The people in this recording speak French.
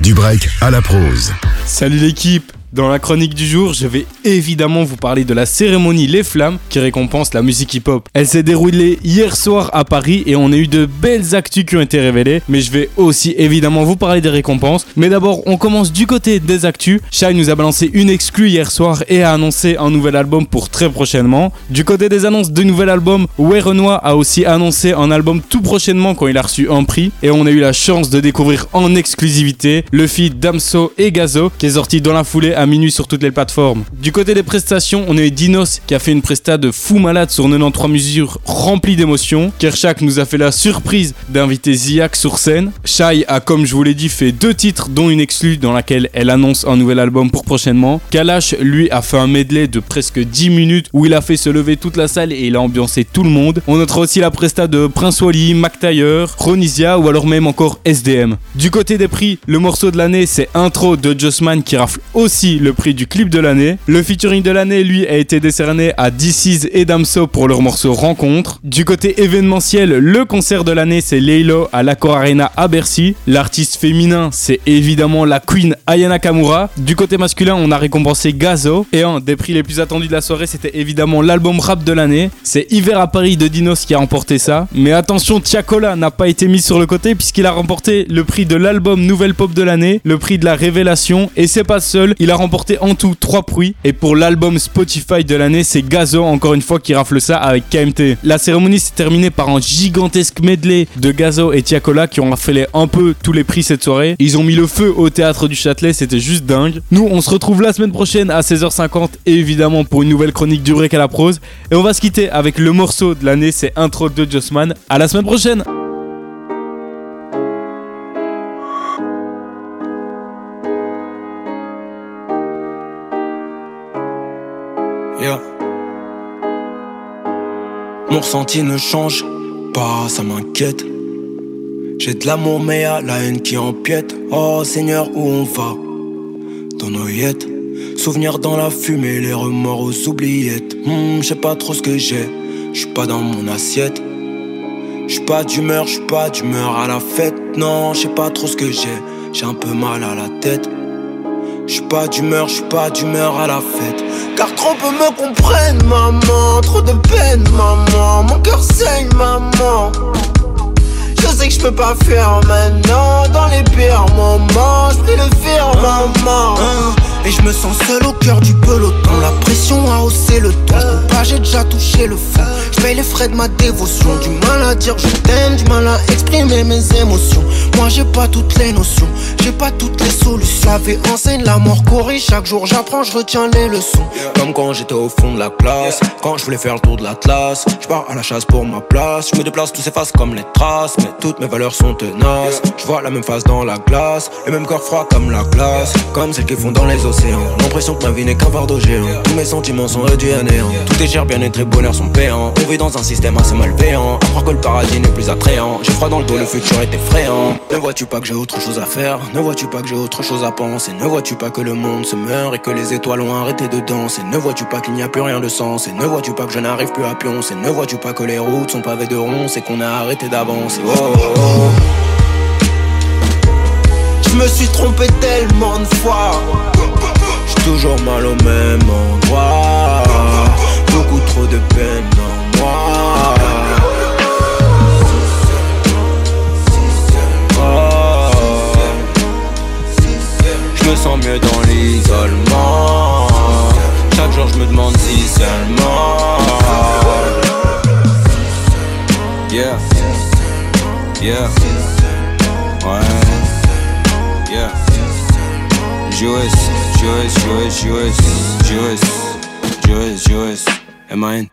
Du break à la prose. Salut l'équipe dans la chronique du jour, je vais évidemment vous parler de la cérémonie Les Flammes qui récompense la musique hip-hop. Elle s'est déroulée hier soir à Paris et on a eu de belles actus qui ont été révélées, mais je vais aussi évidemment vous parler des récompenses. Mais d'abord, on commence du côté des actus. Shai nous a balancé une exclue hier soir et a annoncé un nouvel album pour très prochainement. Du côté des annonces de nouvel album, Ouais Renoir a aussi annoncé un album tout prochainement quand il a reçu un prix et on a eu la chance de découvrir en exclusivité le feat Damso et Gazo qui est sorti dans la foulée à minuit sur toutes les plateformes. Du côté des prestations, on a eu Dinos qui a fait une presta de fou malade sur 93 mesures remplies d'émotions. Kershak nous a fait la surprise d'inviter Ziak sur scène. Shai a, comme je vous l'ai dit, fait deux titres, dont une exclue dans laquelle elle annonce un nouvel album pour prochainement. Kalash, lui, a fait un medley de presque 10 minutes où il a fait se lever toute la salle et il a ambiancé tout le monde. On notera aussi la presta de Prince Wally, Mac Taylor, Chronisia ou alors même encore SDM. Du côté des prix, le morceau de l'année, c'est Intro de Jossman qui rafle aussi le prix du clip de l'année. Le featuring de l'année, lui, a été décerné à DC's et Damso pour leur morceau Rencontre. Du côté événementiel, le concert de l'année, c'est Laylo à l'Accor Arena à Bercy. L'artiste féminin, c'est évidemment la queen Ayana Kamura. Du côté masculin, on a récompensé Gazo. Et un des prix les plus attendus de la soirée, c'était évidemment l'album rap de l'année. C'est Hiver à Paris de Dinos qui a remporté ça. Mais attention, Tiakola n'a pas été mis sur le côté puisqu'il a remporté le prix de l'album Nouvelle Pop de l'année, le prix de la révélation. Et c'est pas seul, il a remporté en tout 3 prix. Et pour l'album Spotify de l'année, c'est Gazo encore une fois qui rafle ça avec KMT. La cérémonie s'est terminée par un gigantesque medley de Gazo et Tiakola qui ont raflé un peu tous les prix cette soirée. Ils ont mis le feu au théâtre du Châtelet, c'était juste dingue. Nous, on se retrouve la semaine prochaine à 16h50 évidemment pour une nouvelle chronique du break à la prose. Et on va se quitter avec le morceau de l'année, c'est Intro de Jossman. À la semaine prochaine! Mon ressenti ne change pas, ça m'inquiète. J'ai de l'amour, mais y'a la haine qui empiète. Oh Seigneur, où on va? Dans nos yettes. Souvenirs dans la fumée, les remords aux oubliettes. Hmm, J'sais pas trop ce que j'ai, j'suis pas dans mon assiette. J'suis pas d'humeur, j'suis pas d'humeur à la fête. Non, j'sais pas trop ce que j'ai, j'ai un peu mal à la tête. J'suis pas d'humeur, j'suis pas d'humeur à la fête. Car trop peu me comprennent, maman. Trop de peine, maman. Mon cœur saigne, maman. Je sais que je peux pas faire maintenant. Dans les pires moments, je le faire, maman. Et je me sens seul au cœur déjà touché le fond. Je paye les frais de ma dévotion. Du mal à dire je t'aime, du mal à exprimer mes émotions. Moi j'ai pas toutes les notions, j'ai pas toutes les solutions. La vie enseigne, la mort corrige. Chaque jour j'apprends, je retiens les leçons. Comme quand j'étais au fond de la classe, quand je voulais faire le tour de l'Atlas. Je pars à la chasse pour ma place. Je me déplace, tout s'efface comme les traces. Mais toutes mes valeurs sont tenaces. Je vois la même face dans la glace, le même corps froid comme la glace. Comme celles qui font dans les océans. L'impression que ma vie n'est qu'un fardeau géant. Tous mes sentiments sont réduits à néant. Tout est cher, bien-être bonheur sont payants. On vit dans un système assez malveillant. À croire que le paradis n'est plus attrayant. J'ai froid dans le dos, le futur est effrayant. Ne vois-tu pas que j'ai autre chose à faire? Ne vois-tu pas que j'ai autre chose à penser? Ne vois-tu pas que le monde se meurt et que les étoiles ont arrêté de danser? Ne vois-tu pas qu'il n'y a plus rien de sens? Et ne vois-tu pas que je n'arrive plus à pioncer? Ne vois-tu pas que les routes sont pavées de ronces et qu'on a arrêté d'avancer? Oh, oh, oh. Je me suis trompé tellement de fois J'ai toujours mal au même l'isolement Chaque jour je me demande si seulement. Yeah. Yeah. Ouais. Yeah. Joyce, Joyce, Joyce, Joyce, Joyce, Joyce, Joyce, M-I-N